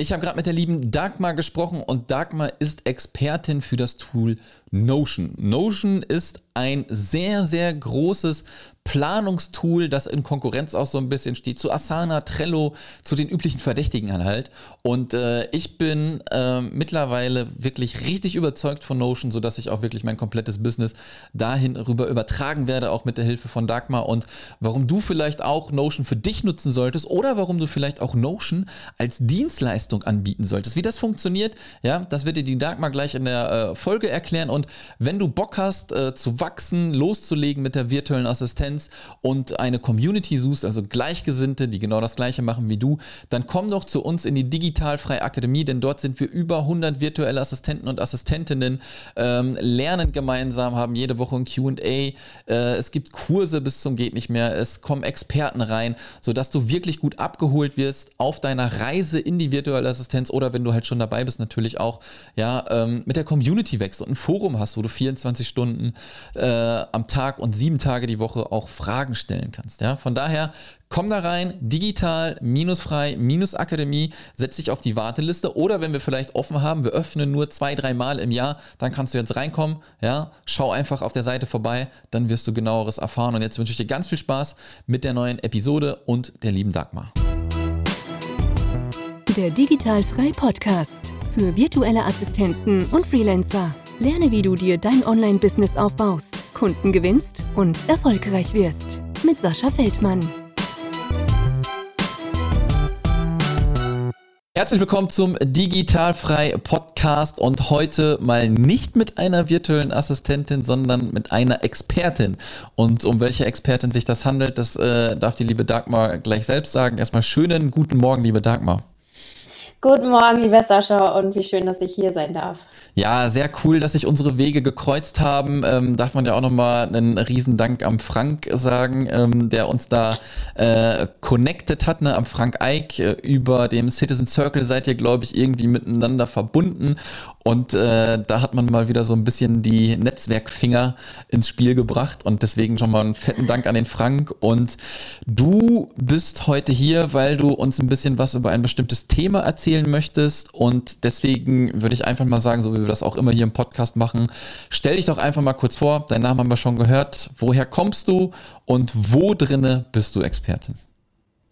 Ich habe gerade mit der lieben Dagmar gesprochen und Dagmar ist Expertin für das Tool Notion. Notion ist ein sehr, sehr großes Planungstool, das in Konkurrenz auch so ein bisschen steht zu Asana, Trello, zu den üblichen Verdächtigen halt. Und äh, ich bin äh, mittlerweile wirklich richtig überzeugt von Notion, sodass ich auch wirklich mein komplettes Business dahin rüber übertragen werde, auch mit der Hilfe von Dagmar. Und warum du vielleicht auch Notion für dich nutzen solltest oder warum du vielleicht auch Notion als Dienstleistung anbieten solltest. Wie das funktioniert, ja, das wird dir die Dagmar gleich in der äh, Folge erklären. Und wenn du Bock hast äh, zu wachsen, loszulegen mit der virtuellen Assistenz, und eine Community suchst, also Gleichgesinnte, die genau das Gleiche machen wie du, dann komm doch zu uns in die Digitalfreie Akademie, denn dort sind wir über 100 virtuelle Assistenten und Assistentinnen, ähm, lernen gemeinsam, haben jede Woche ein QA. Äh, es gibt Kurse bis zum Geht nicht mehr. Es kommen Experten rein, sodass du wirklich gut abgeholt wirst auf deiner Reise in die virtuelle Assistenz oder wenn du halt schon dabei bist, natürlich auch ja, ähm, mit der Community wächst und ein Forum hast, wo du 24 Stunden äh, am Tag und sieben Tage die Woche auch Fragen stellen kannst. Ja? Von daher komm da rein, digital, minusfrei, minus Akademie, setz dich auf die Warteliste oder wenn wir vielleicht offen haben, wir öffnen nur zwei, drei Mal im Jahr, dann kannst du jetzt reinkommen, ja, schau einfach auf der Seite vorbei, dann wirst du genaueres erfahren und jetzt wünsche ich dir ganz viel Spaß mit der neuen Episode und der lieben Dagmar. Der Digitalfrei Podcast für virtuelle Assistenten und Freelancer. Lerne, wie du dir dein Online-Business aufbaust, Kunden gewinnst und erfolgreich wirst. Mit Sascha Feldmann. Herzlich willkommen zum Digitalfrei Podcast und heute mal nicht mit einer virtuellen Assistentin, sondern mit einer Expertin. Und um welche Expertin sich das handelt, das äh, darf die liebe Dagmar gleich selbst sagen. Erstmal schönen guten Morgen, liebe Dagmar. Guten Morgen, lieber Sascha, und wie schön, dass ich hier sein darf. Ja, sehr cool, dass sich unsere Wege gekreuzt haben. Ähm, darf man ja auch nochmal einen Riesendank am Frank sagen, ähm, der uns da äh, connected hat, ne? am Frank Eick. Äh, über dem Citizen Circle seid ihr, glaube ich, irgendwie miteinander verbunden. Und äh, da hat man mal wieder so ein bisschen die Netzwerkfinger ins Spiel gebracht. Und deswegen schon mal einen fetten Dank an den Frank. Und du bist heute hier, weil du uns ein bisschen was über ein bestimmtes Thema erzählen möchtest. Und deswegen würde ich einfach mal sagen, so wie wir das auch immer hier im Podcast machen, stell dich doch einfach mal kurz vor. Deinen Namen haben wir schon gehört. Woher kommst du und wo drinne bist du Expertin?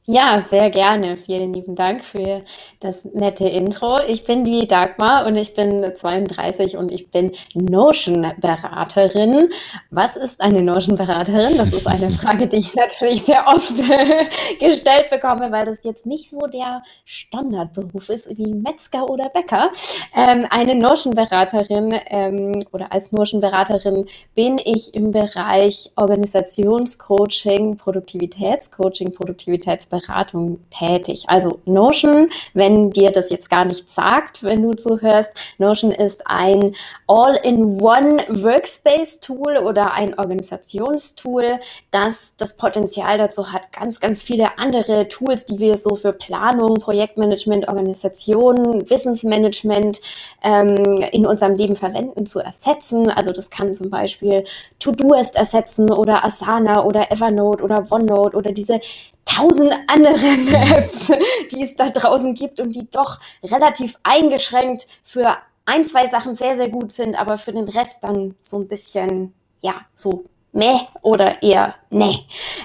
Ja, sehr gerne. Vielen lieben Dank für das nette Intro. Ich bin die Dagmar und ich bin 32 und ich bin Notion-Beraterin. Was ist eine Notion-Beraterin? Das ist eine Frage, die ich natürlich sehr oft gestellt bekomme, weil das jetzt nicht so der Standardberuf ist wie Metzger oder Bäcker. Ähm, eine Notion-Beraterin ähm, oder als Notion-Beraterin bin ich im Bereich Organisationscoaching, Produktivitätscoaching, Produktivitätsberatung Beratung tätig. Also Notion, wenn dir das jetzt gar nichts sagt, wenn du zuhörst, Notion ist ein All-in-One Workspace-Tool oder ein Organisationstool, das das Potenzial dazu hat, ganz, ganz viele andere Tools, die wir so für Planung, Projektmanagement, Organisation, Wissensmanagement ähm, in unserem Leben verwenden, zu ersetzen. Also das kann zum Beispiel Todoist ersetzen oder Asana oder Evernote oder OneNote oder diese tausend anderen. Apps, die es da draußen gibt und die doch relativ eingeschränkt für ein, zwei Sachen sehr, sehr gut sind, aber für den Rest dann so ein bisschen, ja, so meh oder eher nee.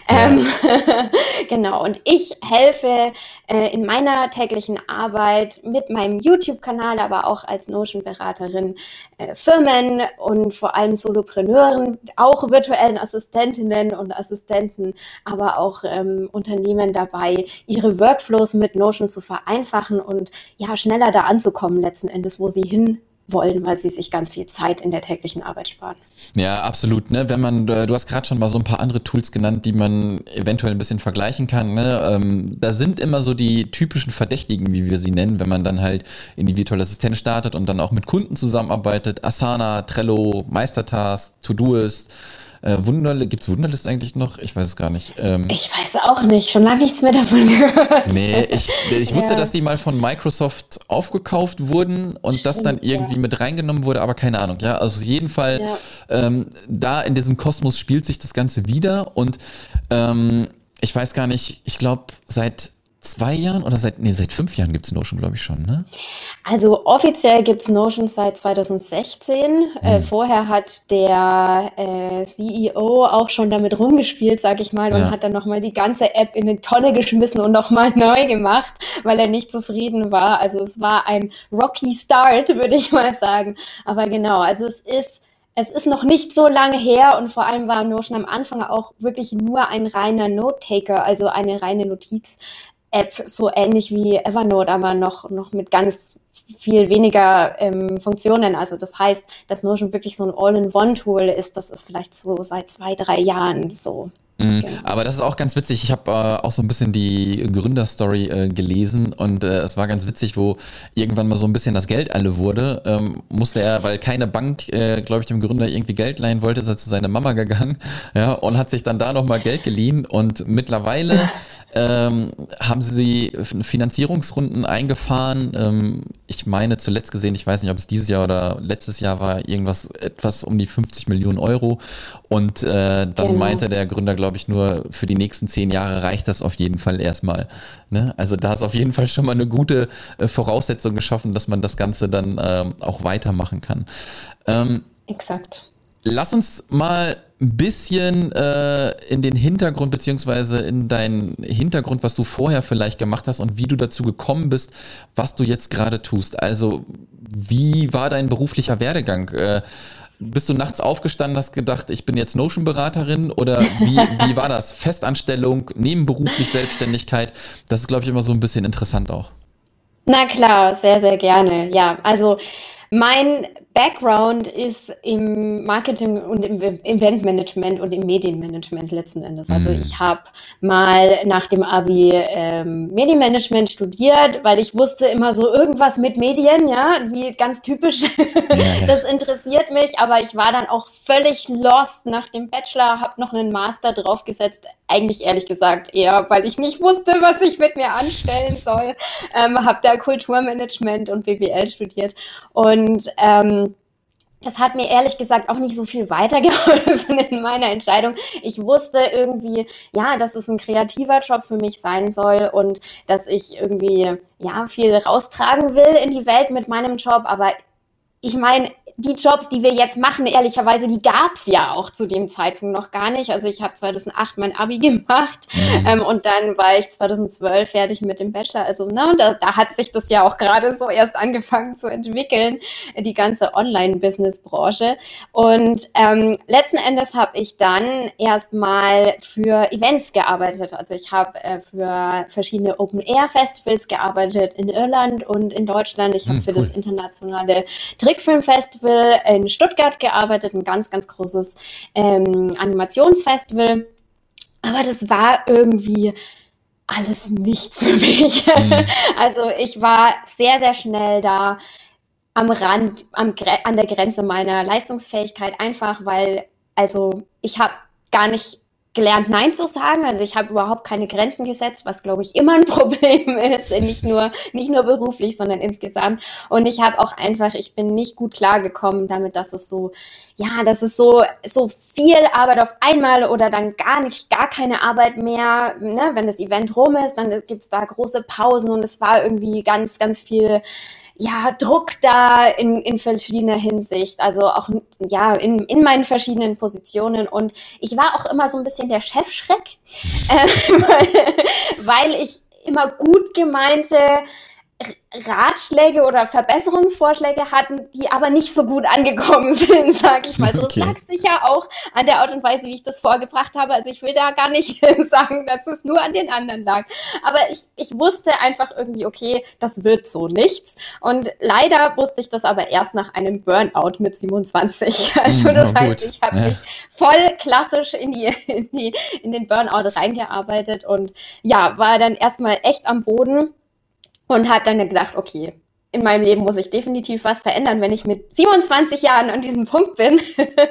Ähm, genau, und ich helfe äh, in meiner täglichen Arbeit mit meinem YouTube-Kanal, aber auch als Notion-Beraterin äh, Firmen und vor allem Solopreneuren, auch virtuellen Assistentinnen und Assistenten, aber auch ähm, Unternehmen dabei, ihre Workflows mit Notion zu vereinfachen und ja, schneller da anzukommen letzten Endes, wo sie hin wollen, weil sie sich ganz viel Zeit in der täglichen Arbeit sparen. Ja, absolut. Ne? Wenn man, äh, du hast gerade schon mal so ein paar andere Tools genannt, die man eventuell ein bisschen vergleichen kann. Ne? Ähm, da sind immer so die typischen Verdächtigen, wie wir sie nennen, wenn man dann halt in die virtuelle Assistenz startet und dann auch mit Kunden zusammenarbeitet. Asana, Trello, Meistertask, Todoist. Äh, Wunderlist, gibt es Wunderlist eigentlich noch? Ich weiß es gar nicht. Ähm, ich weiß auch nicht, schon lange nichts mehr davon gehört. Nee, ich, ich wusste, ja. dass die mal von Microsoft aufgekauft wurden und Stimmt, das dann irgendwie ja. mit reingenommen wurde, aber keine Ahnung, ja. Also auf jeden Fall, ja. ähm, da in diesem Kosmos spielt sich das Ganze wieder und ähm, ich weiß gar nicht, ich glaube, seit zwei Jahren oder seit, nee, seit fünf Jahren gibt es Notion, glaube ich schon, ne? Also offiziell gibt es Notion seit 2016. Hm. Äh, vorher hat der äh, CEO auch schon damit rumgespielt, sag ich mal, und ja. hat dann nochmal die ganze App in eine Tonne geschmissen und nochmal neu gemacht, weil er nicht zufrieden war. Also es war ein rocky Start, würde ich mal sagen. Aber genau, also es ist es ist noch nicht so lange her und vor allem war Notion am Anfang auch wirklich nur ein reiner Note-Taker, also eine reine Notiz-App, so ähnlich wie Evernote, aber noch, noch mit ganz viel weniger ähm, Funktionen. Also das heißt, dass Notion wirklich so ein All-in-One-Tool ist, das ist vielleicht so seit zwei, drei Jahren so. Mhm. Genau. Aber das ist auch ganz witzig. Ich habe äh, auch so ein bisschen die Gründerstory äh, gelesen und äh, es war ganz witzig, wo irgendwann mal so ein bisschen das Geld alle wurde. Ähm, musste er, weil keine Bank, äh, glaube ich, dem Gründer irgendwie Geld leihen wollte, ist er zu seiner Mama gegangen ja, und hat sich dann da nochmal Geld geliehen und mittlerweile ähm, haben sie Finanzierungsrunden eingefahren. Ähm, ich meine zuletzt gesehen, ich weiß nicht, ob es dieses Jahr oder letztes Jahr war, irgendwas etwas um die 50 Millionen Euro. Und äh, dann genau. meinte der Gründer, glaube ich, nur für die nächsten zehn Jahre reicht das auf jeden Fall erstmal. Ne? Also da ist auf jeden Fall schon mal eine gute äh, Voraussetzung geschaffen, dass man das Ganze dann ähm, auch weitermachen kann. Ähm, Exakt. Lass uns mal ein bisschen äh, in den Hintergrund, beziehungsweise in deinen Hintergrund, was du vorher vielleicht gemacht hast und wie du dazu gekommen bist, was du jetzt gerade tust. Also, wie war dein beruflicher Werdegang? Äh, bist du nachts aufgestanden, hast gedacht, ich bin jetzt Notion-Beraterin oder wie, wie war das? Festanstellung, nebenberuflich Selbstständigkeit? Das ist, glaube ich, immer so ein bisschen interessant auch. Na klar, sehr, sehr gerne. Ja, also mein Background ist im Marketing und im Eventmanagement und im Medienmanagement letzten Endes. Also mhm. ich habe mal nach dem Abi ähm, Medienmanagement studiert, weil ich wusste immer so irgendwas mit Medien, ja, wie ganz typisch. Ja, Das interessiert mich, aber ich war dann auch völlig lost nach dem Bachelor, habe noch einen Master draufgesetzt. Eigentlich ehrlich gesagt eher, weil ich nicht wusste, was ich mit mir anstellen soll. Ähm, habe da Kulturmanagement und BWL studiert und ähm, das hat mir ehrlich gesagt auch nicht so viel weitergeholfen in meiner Entscheidung. Ich wusste irgendwie, ja, dass es ein kreativer Job für mich sein soll und dass ich irgendwie, ja, viel raustragen will in die Welt mit meinem Job. Aber ich meine, die Jobs, die wir jetzt machen, ehrlicherweise, die gab's ja auch zu dem Zeitpunkt noch gar nicht. Also ich habe 2008 mein Abi gemacht mhm. ähm, und dann war ich 2012 fertig mit dem Bachelor. Also na, da, da hat sich das ja auch gerade so erst angefangen zu entwickeln, die ganze Online-Business-Branche. Und ähm, letzten Endes habe ich dann erstmal für Events gearbeitet. Also ich habe äh, für verschiedene Open-Air-Festivals gearbeitet in Irland und in Deutschland. Ich habe mhm, für das internationale Trickfilmfestival Festival in Stuttgart gearbeitet, ein ganz, ganz großes ähm, Animationsfestival. Aber das war irgendwie alles nichts für mich. Mhm. Also ich war sehr, sehr schnell da am Rand, am, an der Grenze meiner Leistungsfähigkeit, einfach weil, also ich habe gar nicht gelernt, Nein zu sagen. Also ich habe überhaupt keine Grenzen gesetzt, was glaube ich immer ein Problem ist, nicht nur nicht nur beruflich, sondern insgesamt. Und ich habe auch einfach, ich bin nicht gut klargekommen damit, dass es so, ja, dass es so so viel Arbeit auf einmal oder dann gar nicht, gar keine Arbeit mehr. Ne? Wenn das Event rum ist, dann gibt's da große Pausen und es war irgendwie ganz ganz viel ja, Druck da in, in verschiedener Hinsicht, also auch ja, in, in meinen verschiedenen Positionen. Und ich war auch immer so ein bisschen der Chefschreck, äh, weil ich immer gut gemeinte Ratschläge oder Verbesserungsvorschläge hatten, die aber nicht so gut angekommen sind, sag ich mal. So, okay. es lag sicher auch an der Art und Weise, wie ich das vorgebracht habe. Also ich will da gar nicht sagen, dass es nur an den anderen lag. Aber ich, ich wusste einfach irgendwie, okay, das wird so nichts. Und leider wusste ich das aber erst nach einem Burnout mit 27. Also hm, das oh, heißt, ich habe ja. mich voll klassisch in, die, in, die, in den Burnout reingearbeitet und ja, war dann erstmal echt am Boden und habe dann gedacht, okay, in meinem Leben muss ich definitiv was verändern, wenn ich mit 27 Jahren an diesem Punkt bin.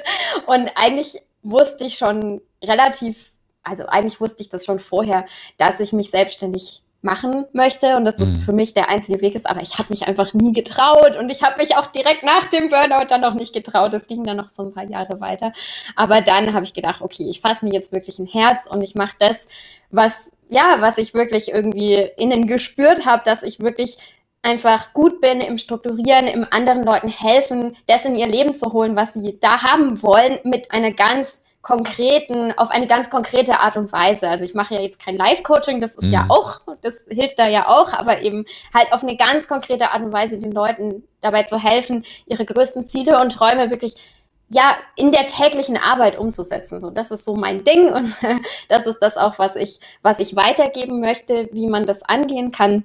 und eigentlich wusste ich schon relativ, also eigentlich wusste ich das schon vorher, dass ich mich selbstständig machen möchte und dass das mhm. für mich der einzige Weg ist, aber ich habe mich einfach nie getraut und ich habe mich auch direkt nach dem Burnout dann noch nicht getraut. Das ging dann noch so ein paar Jahre weiter. Aber dann habe ich gedacht, okay, ich fasse mir jetzt wirklich ein Herz und ich mache das, was ja, was ich wirklich irgendwie innen gespürt habe, dass ich wirklich einfach gut bin im Strukturieren, im anderen Leuten helfen, das in ihr Leben zu holen, was sie da haben wollen, mit einer ganz konkreten, auf eine ganz konkrete Art und Weise. Also ich mache ja jetzt kein Live-Coaching, das ist mhm. ja auch, das hilft da ja auch, aber eben halt auf eine ganz konkrete Art und Weise den Leuten dabei zu helfen, ihre größten Ziele und Träume wirklich ja, in der täglichen Arbeit umzusetzen. So, das ist so mein Ding und das ist das auch, was ich, was ich weitergeben möchte, wie man das angehen kann.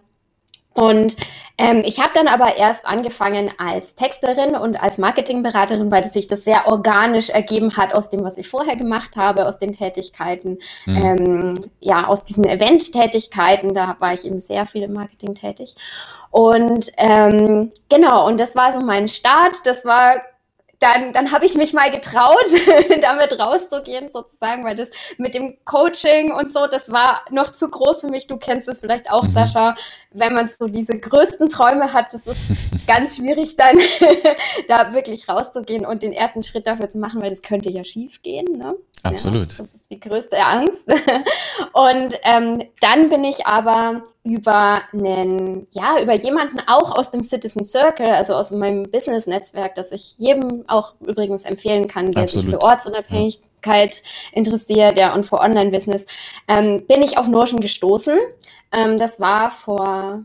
Und ähm, ich habe dann aber erst angefangen als Texterin und als Marketingberaterin, weil sich das sehr organisch ergeben hat aus dem, was ich vorher gemacht habe, aus den Tätigkeiten, mhm. ähm, ja, aus diesen Event-Tätigkeiten. Da war ich eben sehr viel im Marketing tätig. Und ähm, genau, und das war so mein Start. Das war dann, dann habe ich mich mal getraut, damit rauszugehen sozusagen, weil das mit dem Coaching und so, das war noch zu groß für mich. Du kennst es vielleicht auch, mhm. Sascha. Wenn man so diese größten Träume hat, das ist ganz schwierig dann da wirklich rauszugehen und den ersten Schritt dafür zu machen, weil das könnte ja schief gehen. Ne? Absolut. Ja, die größte Angst. Und ähm, dann bin ich aber über einen, ja, über jemanden auch aus dem Citizen Circle, also aus meinem Business-Netzwerk, das ich jedem auch übrigens empfehlen kann, der Absolut. sich für Ortsunabhängigkeit ja. interessiert, ja, und für Online-Business, ähm, bin ich auf Notion gestoßen. Ähm, das war vor,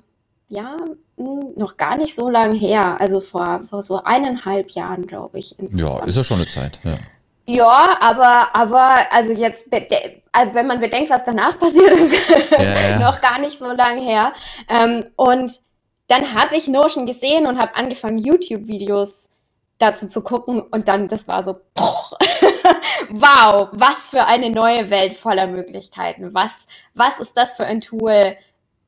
ja, hm, noch gar nicht so lange her, also vor, vor so eineinhalb Jahren, glaube ich. Insgesamt. Ja, ist ja schon eine Zeit, ja. Ja, aber, aber, also jetzt, also wenn man bedenkt, was danach passiert ist, ja, ja. noch gar nicht so lange her. Ähm, und dann habe ich Notion gesehen und habe angefangen, YouTube-Videos dazu zu gucken und dann, das war so, wow, was für eine neue Welt voller Möglichkeiten. Was, was ist das für ein Tool?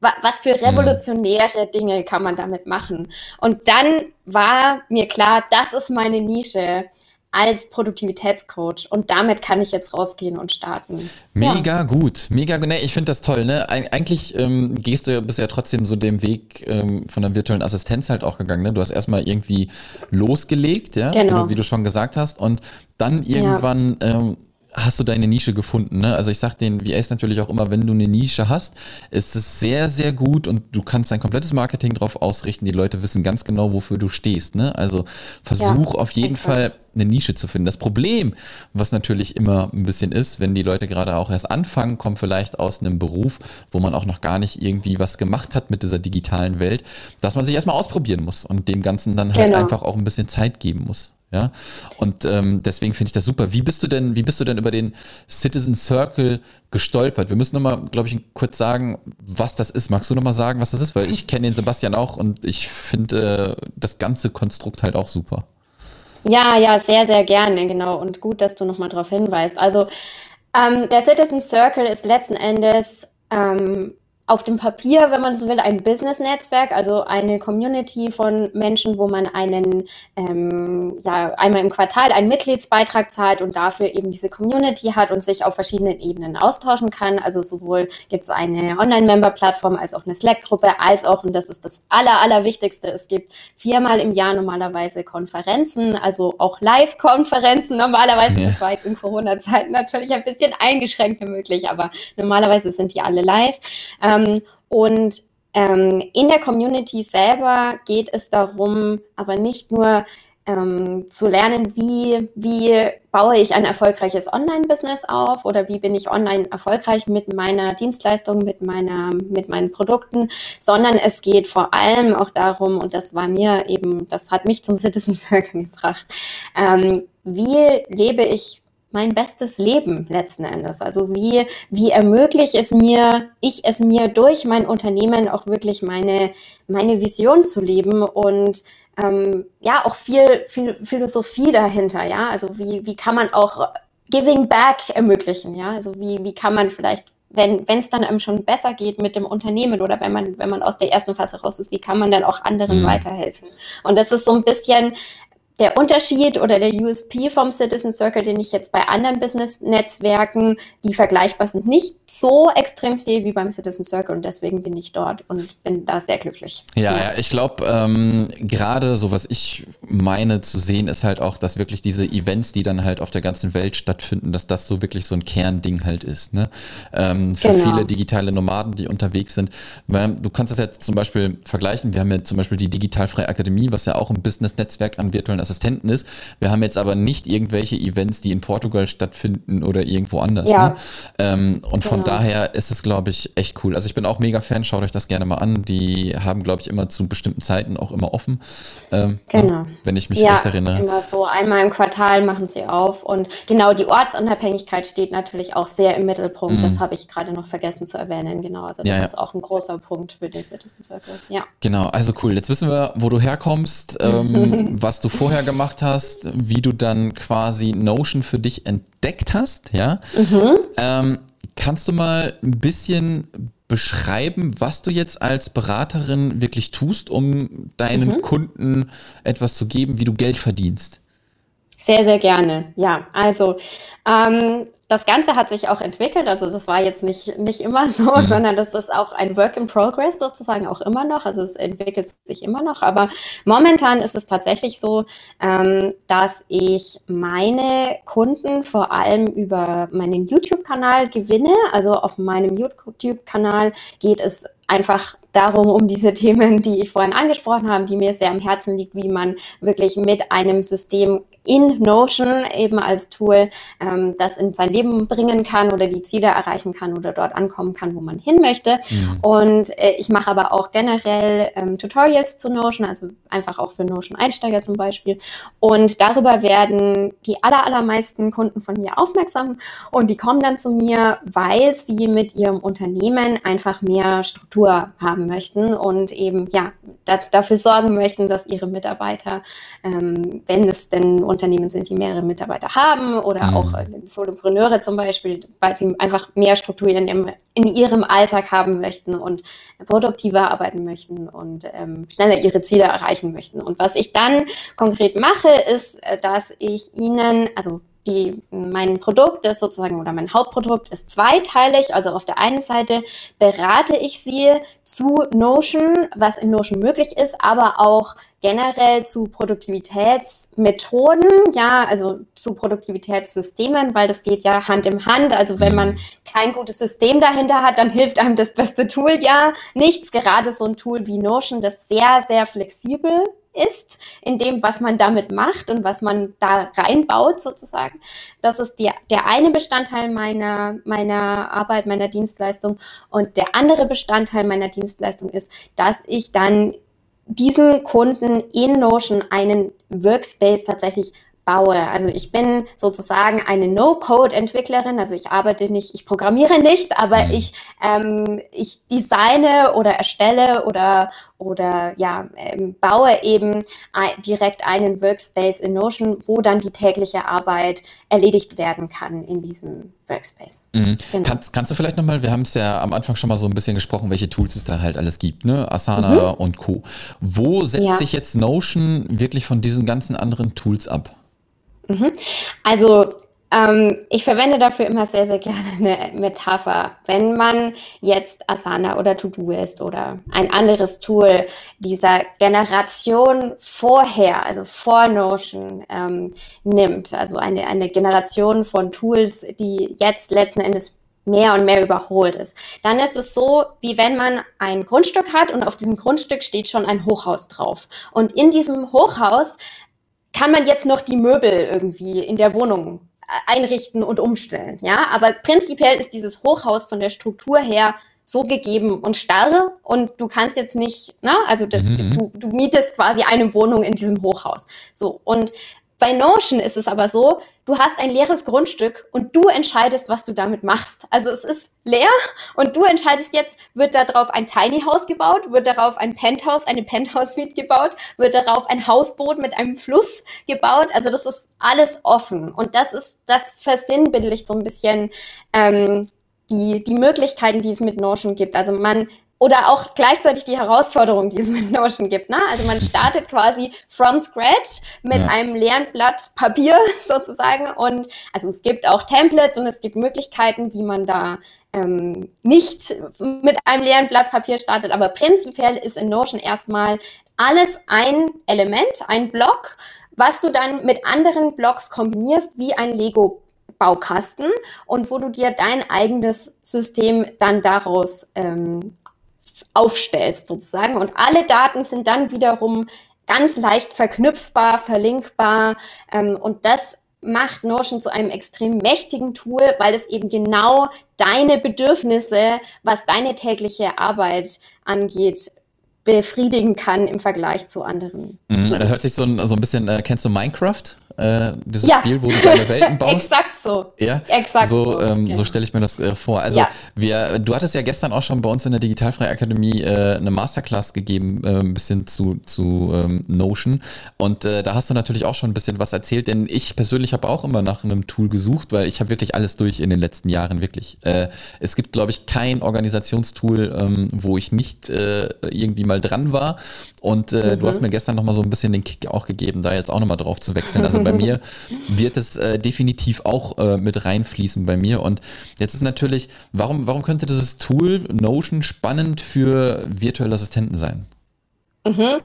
Was für mhm. revolutionäre Dinge kann man damit machen? Und dann war mir klar, das ist meine Nische als Produktivitätscoach und damit kann ich jetzt rausgehen und starten. Mega ja. gut, mega gut. Nee, ich finde das toll. Ne? Eig eigentlich ähm, gehst du ja bisher trotzdem so dem Weg ähm, von der virtuellen Assistenz halt auch gegangen. Ne? Du hast erstmal irgendwie losgelegt, ja, genau. wie, du, wie, du, schon gesagt hast, und dann irgendwann ja. ähm, hast du deine Nische gefunden. Ne? Also ich sag den VAs natürlich auch immer, wenn du eine Nische hast, ist es sehr, sehr gut und du kannst dein komplettes Marketing drauf ausrichten. Die Leute wissen ganz genau, wofür du stehst. Ne? Also versuch ja, auf jeden Fall eine Nische zu finden. Das Problem, was natürlich immer ein bisschen ist, wenn die Leute gerade auch erst anfangen, kommen vielleicht aus einem Beruf, wo man auch noch gar nicht irgendwie was gemacht hat mit dieser digitalen Welt, dass man sich erstmal ausprobieren muss und dem Ganzen dann halt genau. einfach auch ein bisschen Zeit geben muss. Ja, und ähm, deswegen finde ich das super. Wie bist du denn, wie bist du denn über den Citizen Circle gestolpert? Wir müssen nochmal, glaube ich, kurz sagen, was das ist. Magst du nochmal sagen, was das ist? Weil ich kenne den Sebastian auch und ich finde äh, das ganze Konstrukt halt auch super. Ja, ja, sehr, sehr gerne, genau. Und gut, dass du nochmal darauf hinweist. Also ähm, der Citizen Circle ist letzten Endes ähm, auf dem Papier, wenn man so will, ein Business-Netzwerk, also eine Community von Menschen, wo man einen, ähm, ja, einmal im Quartal einen Mitgliedsbeitrag zahlt und dafür eben diese Community hat und sich auf verschiedenen Ebenen austauschen kann. Also sowohl gibt es eine Online-Member-Plattform als auch eine Slack-Gruppe, als auch, und das ist das Aller, Allerwichtigste, es gibt viermal im Jahr normalerweise Konferenzen, also auch Live-Konferenzen normalerweise. Ja. Das war jetzt in Corona-Zeiten natürlich ein bisschen eingeschränkter möglich, aber normalerweise sind die alle live. Ähm, ähm, und ähm, in der Community selber geht es darum, aber nicht nur ähm, zu lernen, wie, wie baue ich ein erfolgreiches Online-Business auf oder wie bin ich online erfolgreich mit meiner Dienstleistung, mit, meiner, mit meinen Produkten, sondern es geht vor allem auch darum, und das war mir eben, das hat mich zum Citizen Circle gebracht, ähm, wie lebe ich mein bestes Leben letzten Endes. Also wie, wie ermögliche es mir, ich es mir durch mein Unternehmen auch wirklich meine, meine Vision zu leben und ähm, ja, auch viel, viel Philosophie dahinter, ja. Also wie, wie kann man auch Giving Back ermöglichen, ja. Also wie, wie kann man vielleicht wenn wenn es dann einem schon besser geht mit dem Unternehmen oder wenn man wenn man aus der ersten Phase raus ist, wie kann man dann auch anderen mhm. weiterhelfen? Und das ist so ein bisschen der Unterschied oder der USP vom Citizen Circle, den ich jetzt bei anderen Business-Netzwerken, die vergleichbar sind, nicht so extrem sehe wie beim Citizen Circle und deswegen bin ich dort und bin da sehr glücklich. Ja, ja. ich glaube, ähm, gerade so was ich meine zu sehen, ist halt auch, dass wirklich diese Events, die dann halt auf der ganzen Welt stattfinden, dass das so wirklich so ein Kernding halt ist. Ne? Ähm, für genau. viele digitale Nomaden, die unterwegs sind. Du kannst das jetzt zum Beispiel vergleichen. Wir haben ja zum Beispiel die Digitalfreie Akademie, was ja auch ein Business-Netzwerk an virtuellen Assistenten ist. Wir haben jetzt aber nicht irgendwelche Events, die in Portugal stattfinden oder irgendwo anders. Ja. Ne? Ähm, und von genau. daher ist es, glaube ich, echt cool. Also ich bin auch mega Fan, schaut euch das gerne mal an. Die haben, glaube ich, immer zu bestimmten Zeiten auch immer offen. Ähm, genau. Wenn ich mich ja, recht erinnere. Immer so einmal im Quartal machen sie auf. Und genau, die Ortsunabhängigkeit steht natürlich auch sehr im Mittelpunkt. Mhm. Das habe ich gerade noch vergessen zu erwähnen. Genau. Also das ja, ja. ist auch ein großer Punkt für den Citizen Circle. Ja. Genau, also cool. Jetzt wissen wir, wo du herkommst, ähm, was du vorher vorher gemacht hast, wie du dann quasi Notion für dich entdeckt hast, ja. Mhm. Ähm, kannst du mal ein bisschen beschreiben, was du jetzt als Beraterin wirklich tust, um deinen mhm. Kunden etwas zu geben, wie du Geld verdienst? Sehr, sehr gerne. Ja, also ähm, das Ganze hat sich auch entwickelt. Also das war jetzt nicht, nicht immer so, mhm. sondern das ist auch ein Work in Progress sozusagen auch immer noch. Also es entwickelt sich immer noch. Aber momentan ist es tatsächlich so, ähm, dass ich meine Kunden vor allem über meinen YouTube-Kanal gewinne. Also auf meinem YouTube-Kanal geht es einfach darum, um diese Themen, die ich vorhin angesprochen habe, die mir sehr am Herzen liegt, wie man wirklich mit einem System in Notion eben als Tool ähm, das in sein Leben bringen kann oder die Ziele erreichen kann oder dort ankommen kann, wo man hin möchte. Mhm. Und äh, ich mache aber auch generell ähm, Tutorials zu Notion, also einfach auch für Notion-Einsteiger zum Beispiel. Und darüber werden die aller, allermeisten Kunden von mir aufmerksam und die kommen dann zu mir, weil sie mit ihrem Unternehmen einfach mehr Struktur haben möchten und eben ja da, dafür sorgen möchten, dass ihre Mitarbeiter, ähm, wenn es denn Unternehmen sind, die mehrere Mitarbeiter haben oder mhm. auch äh, Solopreneure zum Beispiel, weil sie einfach mehr Struktur in, dem, in ihrem Alltag haben möchten und produktiver arbeiten möchten und ähm, schneller ihre Ziele erreichen möchten. Und was ich dann konkret mache, ist, äh, dass ich ihnen, also die, mein Produkt ist sozusagen oder mein Hauptprodukt ist zweiteilig. Also auf der einen Seite berate ich sie zu Notion, was in Notion möglich ist, aber auch generell zu Produktivitätsmethoden, ja, also zu Produktivitätssystemen, weil das geht ja Hand in Hand. Also wenn man kein gutes System dahinter hat, dann hilft einem das beste Tool ja nichts. Gerade so ein Tool wie Notion, das sehr, sehr flexibel ist, in dem, was man damit macht und was man da reinbaut sozusagen. Das ist die, der eine Bestandteil meiner, meiner Arbeit, meiner Dienstleistung. Und der andere Bestandteil meiner Dienstleistung ist, dass ich dann diesen Kunden in Notion einen Workspace tatsächlich baue. Also ich bin sozusagen eine No-Code-Entwicklerin, also ich arbeite nicht, ich programmiere nicht, aber mhm. ich, ähm, ich designe oder erstelle oder, oder ja, ähm, baue eben direkt einen Workspace in Notion, wo dann die tägliche Arbeit erledigt werden kann in diesem Workspace. Mhm. Genau. Kannst, kannst du vielleicht nochmal, wir haben es ja am Anfang schon mal so ein bisschen gesprochen, welche Tools es da halt alles gibt, ne? Asana mhm. und Co. Wo setzt ja. sich jetzt Notion wirklich von diesen ganzen anderen Tools ab? Mhm. Also ähm, ich verwende dafür immer sehr, sehr gerne eine Metapher. Wenn man jetzt Asana oder Todoist oder ein anderes Tool dieser Generation vorher, also vor Notion, ähm, nimmt, also eine, eine Generation von Tools, die jetzt letzten Endes mehr und mehr überholt ist. Dann ist es so, wie wenn man ein Grundstück hat und auf diesem Grundstück steht schon ein Hochhaus drauf. Und in diesem Hochhaus kann man jetzt noch die Möbel irgendwie in der Wohnung äh, einrichten und umstellen. Ja, aber prinzipiell ist dieses Hochhaus von der Struktur her so gegeben und starr und du kannst jetzt nicht, na, also mhm. du, du mietest quasi eine Wohnung in diesem Hochhaus. So und bei Notion ist es aber so, du hast ein leeres Grundstück und du entscheidest, was du damit machst. Also es ist leer und du entscheidest jetzt, wird darauf ein Tiny House gebaut, wird darauf ein Penthouse, eine Penthouse Suite gebaut, wird darauf ein Hausboot mit einem Fluss gebaut. Also das ist alles offen und das ist, das versinnbildlich so ein bisschen ähm, die, die Möglichkeiten, die es mit Notion gibt. Also man oder auch gleichzeitig die Herausforderung, die es mit Notion gibt. Ne? Also man startet quasi from scratch mit ja. einem leeren Blatt Papier sozusagen. Und also es gibt auch Templates und es gibt Möglichkeiten, wie man da ähm, nicht mit einem leeren Blatt Papier startet. Aber prinzipiell ist in Notion erstmal alles ein Element, ein Block, was du dann mit anderen Blocks kombinierst, wie ein Lego Baukasten und wo du dir dein eigenes System dann daraus ähm, aufstellst sozusagen. Und alle Daten sind dann wiederum ganz leicht verknüpfbar, verlinkbar. Ähm, und das macht Notion zu einem extrem mächtigen Tool, weil es eben genau deine Bedürfnisse, was deine tägliche Arbeit angeht, befriedigen kann im Vergleich zu anderen. Mhm, das hört sich so ein, so ein bisschen, äh, kennst du Minecraft? Äh, dieses ja. Spiel, wo du deine Welten baust. Exakt so. Ja, exakt so. Ähm, genau. so stelle ich mir das äh, vor. Also ja. wir, du hattest ja gestern auch schon bei uns in der Digitalfreie Akademie äh, eine Masterclass gegeben, äh, ein bisschen zu, zu ähm, Notion. Und äh, da hast du natürlich auch schon ein bisschen was erzählt, denn ich persönlich habe auch immer nach einem Tool gesucht, weil ich habe wirklich alles durch in den letzten Jahren, wirklich. Äh, es gibt, glaube ich, kein Organisationstool, ähm, wo ich nicht äh, irgendwie mal dran war. Und mhm. du hast mir gestern nochmal so ein bisschen den Kick auch gegeben, da jetzt auch nochmal drauf zu wechseln. Also bei mir wird es äh, definitiv auch äh, mit reinfließen bei mir. Und jetzt ist natürlich, warum, warum könnte dieses Tool Notion spannend für virtuelle Assistenten sein? Mhm.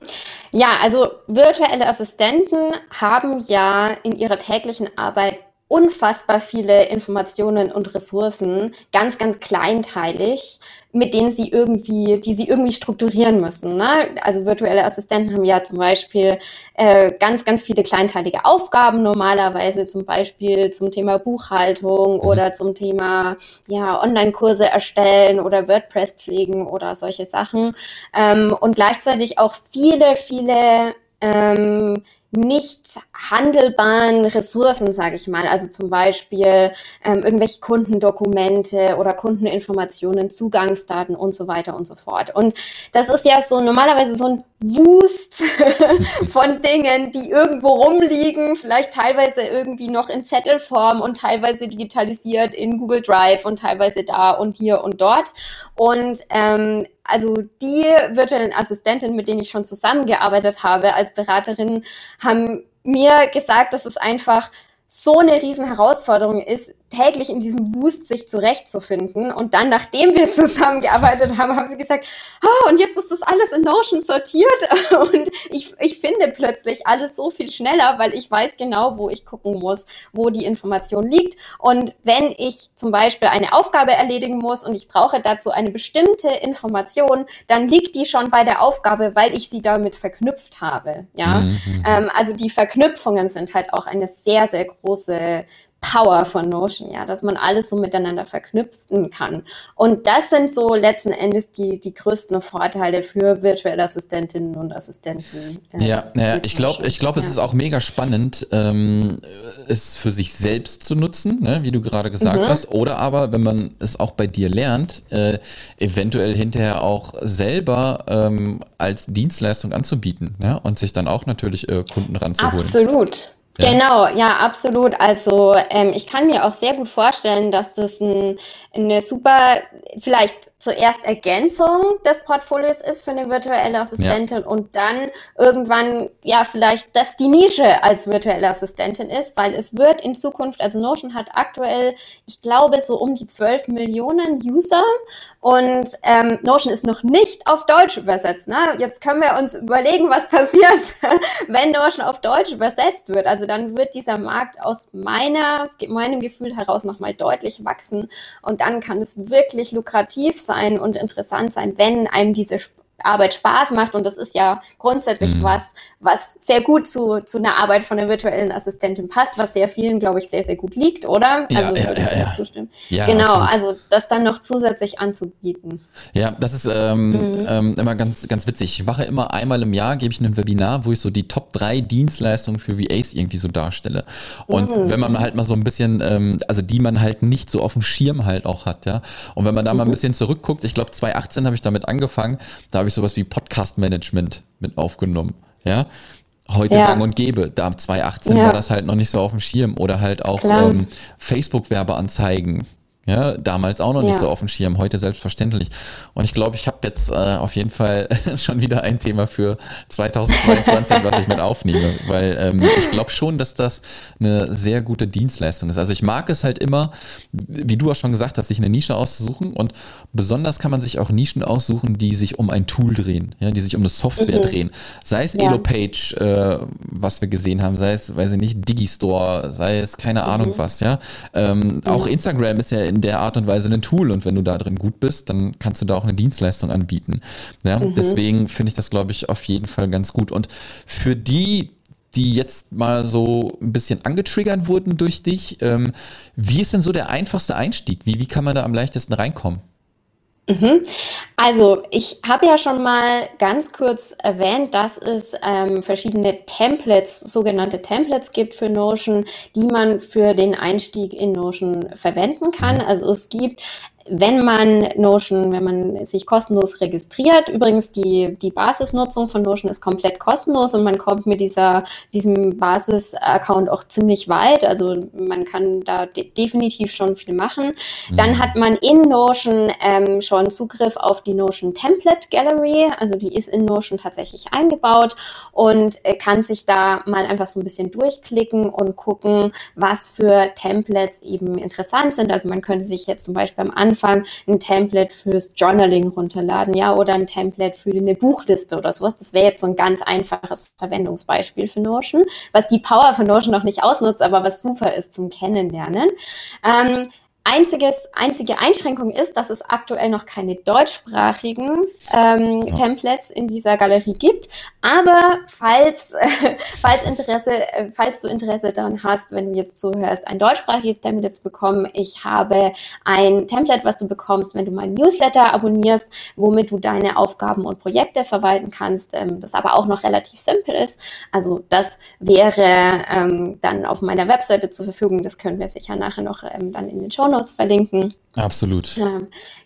Ja, also virtuelle Assistenten haben ja in ihrer täglichen Arbeit unfassbar viele Informationen und Ressourcen, ganz, ganz kleinteilig, mit denen sie irgendwie, die sie irgendwie strukturieren müssen. Ne? Also virtuelle Assistenten haben ja zum Beispiel äh, ganz, ganz viele kleinteilige Aufgaben normalerweise, zum Beispiel zum Thema Buchhaltung mhm. oder zum Thema ja Online-Kurse erstellen oder WordPress pflegen oder solche Sachen. Ähm, und gleichzeitig auch viele, viele ähm, nicht handelbaren Ressourcen, sage ich mal, also zum Beispiel ähm, irgendwelche Kundendokumente oder Kundeninformationen, Zugangsdaten und so weiter und so fort. Und das ist ja so normalerweise so ein Wust von Dingen, die irgendwo rumliegen, vielleicht teilweise irgendwie noch in Zettelform und teilweise digitalisiert in Google Drive und teilweise da und hier und dort. Und ähm, also die virtuellen Assistentinnen, mit denen ich schon zusammengearbeitet habe als Beraterin, haben mir gesagt, dass es einfach so eine riesen Herausforderung ist, täglich in diesem Wust sich zurechtzufinden. Und dann, nachdem wir zusammengearbeitet haben, haben sie gesagt, ah, und jetzt ist das alles in Notion sortiert. Und ich, ich finde plötzlich alles so viel schneller, weil ich weiß genau, wo ich gucken muss, wo die Information liegt. Und wenn ich zum Beispiel eine Aufgabe erledigen muss und ich brauche dazu eine bestimmte Information, dann liegt die schon bei der Aufgabe, weil ich sie damit verknüpft habe. Ja, mhm. ähm, also die Verknüpfungen sind halt auch eine sehr, sehr große Power von Notion, ja, dass man alles so miteinander verknüpfen kann. Und das sind so letzten Endes die, die größten Vorteile für virtuelle Assistentinnen und Assistenten. Äh, ja, ja ich glaube, ich glaube, ja. es ist auch mega spannend, ähm, es für sich selbst zu nutzen, ne, wie du gerade gesagt mhm. hast, oder aber, wenn man es auch bei dir lernt, äh, eventuell hinterher auch selber ähm, als Dienstleistung anzubieten ne, und sich dann auch natürlich äh, Kunden ranzuholen. Absolut. Ja. Genau, ja, absolut. Also ähm, ich kann mir auch sehr gut vorstellen, dass das ein, eine super, vielleicht zuerst Ergänzung des Portfolios ist für eine virtuelle Assistentin ja. und dann irgendwann ja vielleicht das die Nische als virtuelle Assistentin ist, weil es wird in Zukunft, also Notion hat aktuell, ich glaube, so um die 12 Millionen User und ähm, Notion ist noch nicht auf Deutsch übersetzt. Ne? Jetzt können wir uns überlegen, was passiert, wenn Notion auf Deutsch übersetzt wird. Also dann wird dieser Markt aus meiner, meinem Gefühl heraus nochmal deutlich wachsen und dann kann es wirklich lukrativ sein und interessant sein, wenn einem diese Arbeit Spaß macht und das ist ja grundsätzlich mhm. was, was sehr gut zu, zu einer Arbeit von einer virtuellen Assistentin passt, was sehr vielen, glaube ich, sehr, sehr gut liegt, oder? Ja, also ja, würdest ja, ja. zustimmen. Ja, genau, absolut. also das dann noch zusätzlich anzubieten. Ja, das ist ähm, mhm. ähm, immer ganz, ganz witzig. Ich mache immer einmal im Jahr, gebe ich ein Webinar, wo ich so die Top 3 Dienstleistungen für VAs irgendwie so darstelle. Und mhm. wenn man halt mal so ein bisschen, ähm, also die man halt nicht so auf dem Schirm halt auch hat, ja. Und wenn man da mal ein mhm. bisschen zurückguckt, ich glaube 2018 habe ich damit angefangen, da habe ich sowas wie Podcast-Management mit aufgenommen. Ja, heute ja. gang und gäbe. Da 2018 ja. war das halt noch nicht so auf dem Schirm. Oder halt auch ähm, Facebook-Werbeanzeigen. Ja, damals auch noch ja. nicht so auf dem Schirm, heute selbstverständlich. Und ich glaube, ich habe jetzt äh, auf jeden Fall schon wieder ein Thema für 2022, was ich mit aufnehme, weil ähm, ich glaube schon, dass das eine sehr gute Dienstleistung ist. Also ich mag es halt immer, wie du auch schon gesagt hast, sich eine Nische auszusuchen und besonders kann man sich auch Nischen aussuchen, die sich um ein Tool drehen, ja, die sich um eine Software mhm. drehen. Sei es ja. Elopage, äh, was wir gesehen haben, sei es, weiß ich nicht, Digistore, sei es keine mhm. Ahnung was, ja. Ähm, auch Instagram ist ja in in der Art und Weise ein Tool und wenn du da drin gut bist, dann kannst du da auch eine Dienstleistung anbieten. Ja? Mhm. Deswegen finde ich das, glaube ich, auf jeden Fall ganz gut. Und für die, die jetzt mal so ein bisschen angetriggert wurden durch dich, ähm, wie ist denn so der einfachste Einstieg? Wie, wie kann man da am leichtesten reinkommen? Mhm. Also, ich habe ja schon mal ganz kurz erwähnt, dass es ähm, verschiedene Templates, sogenannte Templates gibt für Notion, die man für den Einstieg in Notion verwenden kann. Also es gibt wenn man Notion, wenn man sich kostenlos registriert, übrigens die, die Basisnutzung von Notion ist komplett kostenlos und man kommt mit dieser, diesem Basis-Account auch ziemlich weit. Also man kann da de definitiv schon viel machen. Mhm. Dann hat man in Notion ähm, schon Zugriff auf die Notion Template Gallery. Also die ist in Notion tatsächlich eingebaut und äh, kann sich da mal einfach so ein bisschen durchklicken und gucken, was für Templates eben interessant sind. Also man könnte sich jetzt zum Beispiel am Anfang Anfang ein Template fürs Journaling runterladen, ja, oder ein Template für eine Buchliste oder sowas. Das wäre jetzt so ein ganz einfaches Verwendungsbeispiel für Notion, was die Power von Notion noch nicht ausnutzt, aber was super ist zum Kennenlernen. Ähm, Einziges, einzige Einschränkung ist, dass es aktuell noch keine deutschsprachigen ähm, ja. Templates in dieser Galerie gibt. Aber falls, äh, falls, Interesse, äh, falls du Interesse daran hast, wenn du jetzt zuhörst, ein deutschsprachiges Template zu bekommen, ich habe ein Template, was du bekommst, wenn du mein Newsletter abonnierst, womit du deine Aufgaben und Projekte verwalten kannst, ähm, das aber auch noch relativ simpel ist. Also das wäre ähm, dann auf meiner Webseite zur Verfügung. Das können wir sicher nachher noch ähm, dann in den Show Notes verlinken. Absolut. Ja,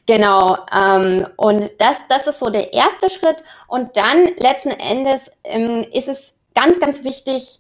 genau. Ähm, und das, das ist so der erste Schritt. Und dann letzten Endes ähm, ist es ganz, ganz wichtig,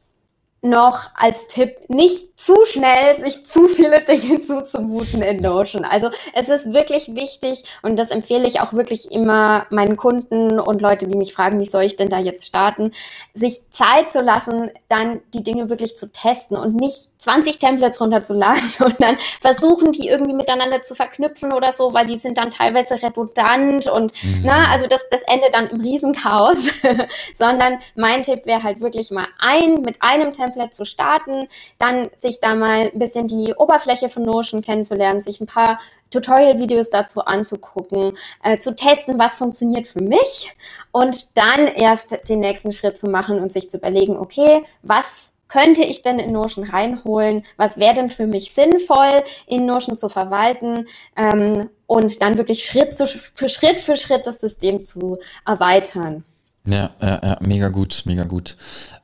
noch als Tipp, nicht zu schnell sich zu viele Dinge zuzumuten in Notion. Also es ist wirklich wichtig und das empfehle ich auch wirklich immer meinen Kunden und Leute, die mich fragen, wie soll ich denn da jetzt starten, sich Zeit zu lassen, dann die Dinge wirklich zu testen und nicht 20 Templates runterzuladen und dann versuchen, die irgendwie miteinander zu verknüpfen oder so, weil die sind dann teilweise redundant und mhm. na, also das, das endet dann im Riesenchaos. Sondern mein Tipp wäre halt wirklich mal ein, mit einem Template zu starten, dann sich da mal ein bisschen die Oberfläche von Notion kennenzulernen, sich ein paar Tutorial-Videos dazu anzugucken, äh, zu testen, was funktioniert für mich und dann erst den nächsten Schritt zu machen und sich zu überlegen, okay, was könnte ich denn in Notion reinholen? Was wäre denn für mich sinnvoll, in Notion zu verwalten? Ähm, und dann wirklich Schritt zu, für Schritt für Schritt das System zu erweitern. Ja, ja, ja mega gut, mega gut.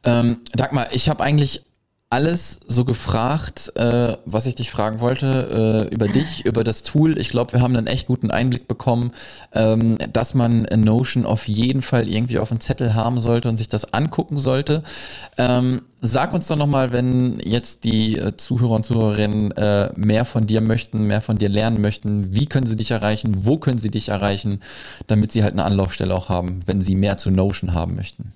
Ähm, Dagmar, ich habe eigentlich alles so gefragt, äh, was ich dich fragen wollte, äh, über dich, über das Tool. Ich glaube, wir haben einen echt guten Einblick bekommen, ähm, dass man Notion auf jeden Fall irgendwie auf dem Zettel haben sollte und sich das angucken sollte. Ähm, sag uns doch nochmal, wenn jetzt die äh, Zuhörer und Zuhörerinnen äh, mehr von dir möchten, mehr von dir lernen möchten, wie können sie dich erreichen, wo können sie dich erreichen, damit sie halt eine Anlaufstelle auch haben, wenn sie mehr zu Notion haben möchten.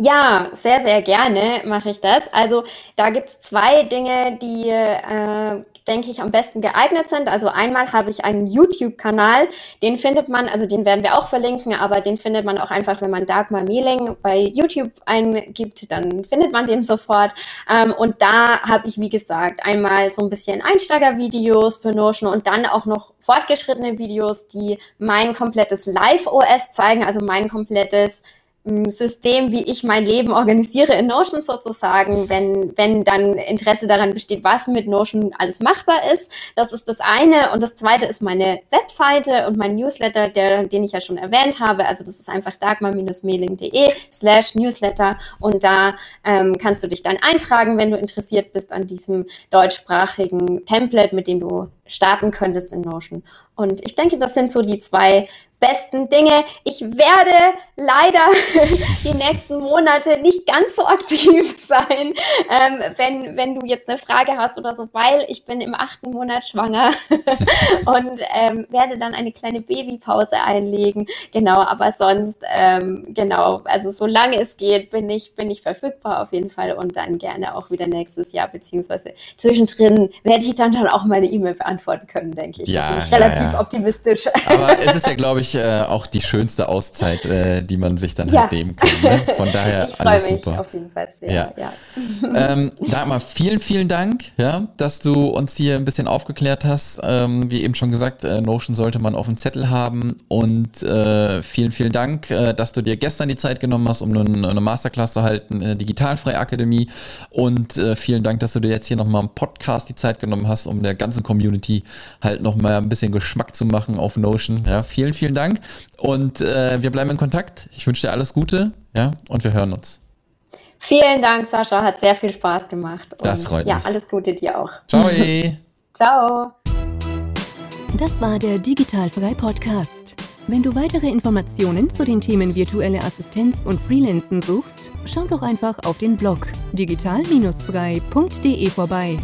Ja, sehr, sehr gerne mache ich das. Also da gibt's zwei Dinge, die, äh, denke ich, am besten geeignet sind. Also einmal habe ich einen YouTube-Kanal, den findet man, also den werden wir auch verlinken, aber den findet man auch einfach, wenn man Dagmar Mehling bei YouTube eingibt, dann findet man den sofort. Ähm, und da habe ich, wie gesagt, einmal so ein bisschen Einsteiger-Videos für Notion und dann auch noch fortgeschrittene Videos, die mein komplettes Live-OS zeigen, also mein komplettes System, wie ich mein Leben organisiere in Notion sozusagen, wenn, wenn dann Interesse daran besteht, was mit Notion alles machbar ist. Das ist das eine. Und das zweite ist meine Webseite und mein Newsletter, der, den ich ja schon erwähnt habe. Also das ist einfach dagmar-mailing.de slash Newsletter. Und da ähm, kannst du dich dann eintragen, wenn du interessiert bist an diesem deutschsprachigen Template, mit dem du starten könntest in Notion. Und ich denke, das sind so die zwei besten Dinge. Ich werde leider die nächsten Monate nicht ganz so aktiv sein, ähm, wenn, wenn du jetzt eine Frage hast oder so, weil ich bin im achten Monat schwanger und ähm, werde dann eine kleine Babypause einlegen. Genau, aber sonst, ähm, genau, also solange es geht, bin ich, bin ich verfügbar auf jeden Fall und dann gerne auch wieder nächstes Jahr, beziehungsweise zwischendrin werde ich dann, dann auch meine E-Mail beantworten können, denke ich. Ja, da bin ich ja, relativ ja. optimistisch. Aber es ist ja, glaube ich, äh, auch die schönste Auszeit, äh, die man sich dann halt nehmen kann. Ne? Von daher ich alles mich super. auf jeden Fall sehr. Ja. Ähm, Dagmar, vielen, vielen Dank, ja, dass du uns hier ein bisschen aufgeklärt hast. Ähm, wie eben schon gesagt, äh, Notion sollte man auf dem Zettel haben. Und äh, vielen, vielen Dank, äh, dass du dir gestern die Zeit genommen hast, um eine, eine Masterclass zu halten in der Digitalfreie Akademie. Und äh, vielen Dank, dass du dir jetzt hier nochmal im Podcast die Zeit genommen hast, um der ganzen Community halt nochmal ein bisschen Geschmack zu machen auf Notion. Ja, vielen, vielen Dank. Und äh, wir bleiben in Kontakt. Ich wünsche dir alles Gute, ja, und wir hören uns. Vielen Dank, Sascha. Hat sehr viel Spaß gemacht. Das Und freut ja, mich. alles Gute dir auch. Ciao. Ciao. Das war der Digitalfrei Podcast. Wenn du weitere Informationen zu den Themen virtuelle Assistenz und Freelancen suchst, schau doch einfach auf den Blog digital-frei.de vorbei.